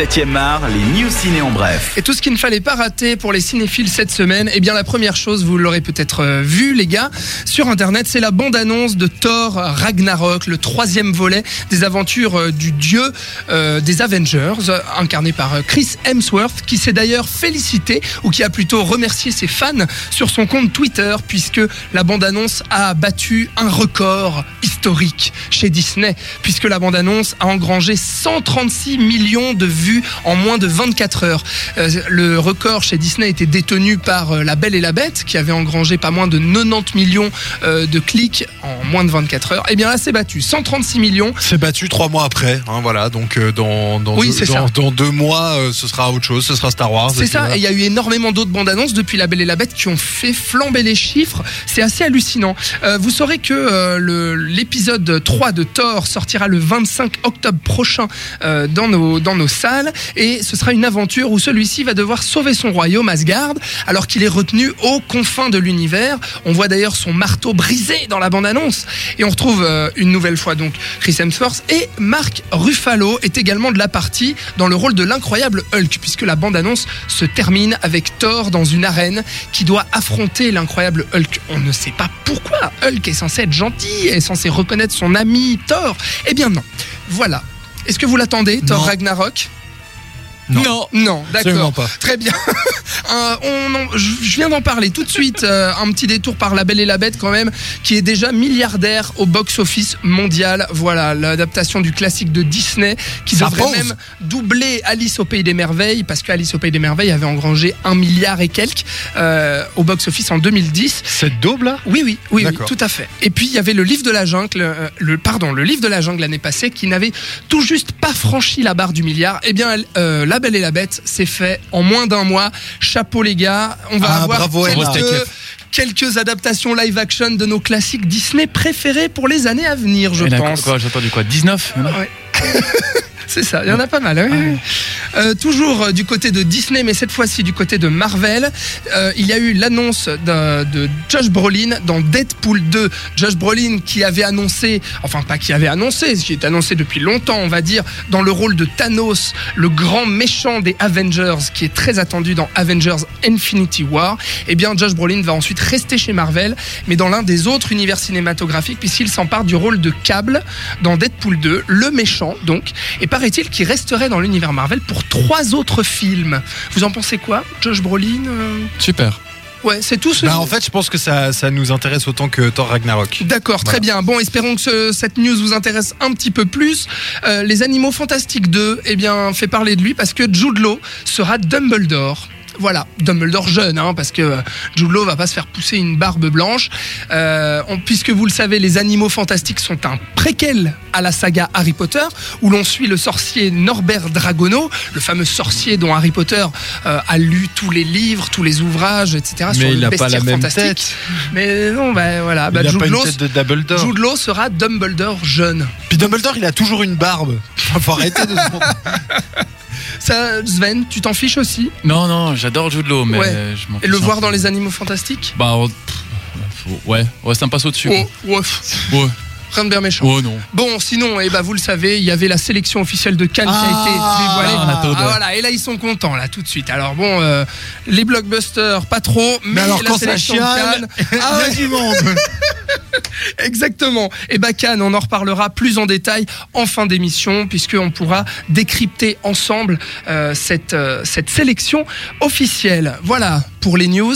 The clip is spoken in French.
7e art, les news ciné en bref. Et tout ce qu'il ne fallait pas rater pour les cinéphiles cette semaine, eh bien la première chose, vous l'aurez peut-être euh, vu les gars, sur internet, c'est la bande-annonce de Thor Ragnarok, le troisième volet des aventures euh, du dieu euh, des Avengers, incarné par Chris Hemsworth, qui s'est d'ailleurs félicité, ou qui a plutôt remercié ses fans sur son compte Twitter, puisque la bande-annonce a battu un record historique chez Disney, puisque la bande-annonce a engrangé 136 millions de vues en moins de 24 heures. Euh, le record chez Disney était détenu par euh, La Belle et la Bête, qui avait engrangé pas moins de 90 millions euh, de clics en moins de 24 heures. Et bien là, c'est battu. 136 millions. C'est battu trois mois après, hein, voilà. Donc euh, dans dans, Oui, deux, c'est dans, ça. dans deux mois, euh, ce sera autre chose, ce sera Star Wars. C'est ça, et il y a eu énormément d'autres bandes annonces depuis La Belle et la Bête qui ont fait flamber les chiffres. C'est assez hallucinant. Euh, vous saurez que l'épisode 3 de Thor sortira le 25 octobre prochain dans, nos, dans nos salles. Et ce sera une aventure où celui-ci va devoir sauver son royaume Asgard alors qu'il est retenu aux confins de l'univers. On voit d'ailleurs son marteau brisé dans la Et on retrouve euh, une nouvelle fois donc Chris Hemsworth et Mark Ruffalo est également de la partie dans le rôle de l'incroyable Hulk puisque la bande-annonce se termine avec Thor dans une arène qui doit affronter l'incroyable Hulk. On ne sait pas pourquoi Hulk est censé être gentil, est censé reconnaître son ami Thor. Eh bien non. Voilà. Est-ce que vous l'attendez, Thor. Ragnarok? Non. Non, d'accord. Très bien. Euh, on en- je viens d'en parler tout de suite. euh, un petit détour par La Belle et la Bête quand même, qui est déjà milliardaire au box-office mondial. Voilà, l'adaptation du classique de Disney, qui Ça devrait même doubler Alice au Pays des Merveilles, parce que Alice au Pays des Merveilles avait engrangé un milliard et quelques euh, au box-office en 2010. Cette daube là? Oui, oui, oui, oui, tout à fait. Et puis il y avait le livre de la jungle, le pardon, le livre de la jungle l'année passée, qui n'avait tout juste pas franchi la barre du milliard. Eh bien, La Belle et la Bête, c'est fait en moins d'un mois. Chapeau les gars, on va Ah, avoir bravo, quelques, quelques adaptations live action de nos classiques Disney préférés pour les années à venir, je Et pense. Quoi, j'ai entendu quoi 19 il y en a C'est ça, il y en a pas mal. oui, oui. Euh, toujours euh, du côté de Disney, mais cette fois-ci du côté de Marvel, euh, il y a eu l'annonce de Josh Brolin dans Deadpool 2. Josh Brolin qui avait annoncé, enfin pas qui avait annoncé, qui est annoncé depuis longtemps, on va dire, dans le rôle de Thanos, le grand méchant des Avengers, qui est très attendu dans Avengers Infinity War. Eh bien, Josh Brolin va ensuite rester chez Marvel, mais dans l'un des autres univers cinématographiques, puisqu'il s'empare du rôle de Cable dans Deadpool 2, le méchant donc. Et paraît-il qu'il resterait dans l'univers Marvel pour trois autres films. Vous en pensez quoi, Josh Brolin euh, Super. Ouais, c'est tout ce. Bah en fait, je pense que ça, ça nous intéresse autant que Thor Ragnarok. D'accord, très bien. Bon, espérons que ce- cette news vous intéresse un petit peu plus. Euh, les Animaux Fantastiques 2, eh bien, fait parler de lui parce que Jude Law sera Dumbledore. Voilà, Dumbledore jeune, hein, parce que euh, Jude Law va pas se faire pousser une barbe blanche. Euh, on- puisque vous le savez, les Animaux Fantastiques sont un préquel à la saga Harry Potter, où l'on suit le sorcier Norbert Dragono, le fameux sorcier dont Harry Potter euh, a lu tous les livres, tous les ouvrages, etc. sur Mais le il a pas la même fantastique. tête. Mais non, bah voilà, bah, il a Jude pas une Law- tête de Dumbledore. Jude Law sera Dumbledore jeune. Puis Dumbledore, il a toujours une barbe. Faut arrêter de se Ça, Sven, tu t'en fiches aussi Non, non, j'adore Jude Law, mais Ouais. je m'en Et le fiche voir peu. dans les animaux fantastiques Bah, on- faut- ouais, ouais, ça me passe au-dessus. Oh, ouais, Ouais, rien de bien méchant. oh non. Bon, sinon, eh ben, vous le savez, il y avait la sélection officielle de Cannes qui a Ah, été dévoilée. on attendait. Ah, voilà, et là, ils sont contents, là, tout de suite. Alors, bon, euh, les blockbusters, pas trop, mais, Mais alors, la quand ça sélection de chiale, Cannes. Ah ouais, du monde. Exactement. Et bah on en reparlera plus en détail en fin d'émission, puisqu'on pourra décrypter ensemble euh, euh, cette sélection officielle. Voilà pour les news.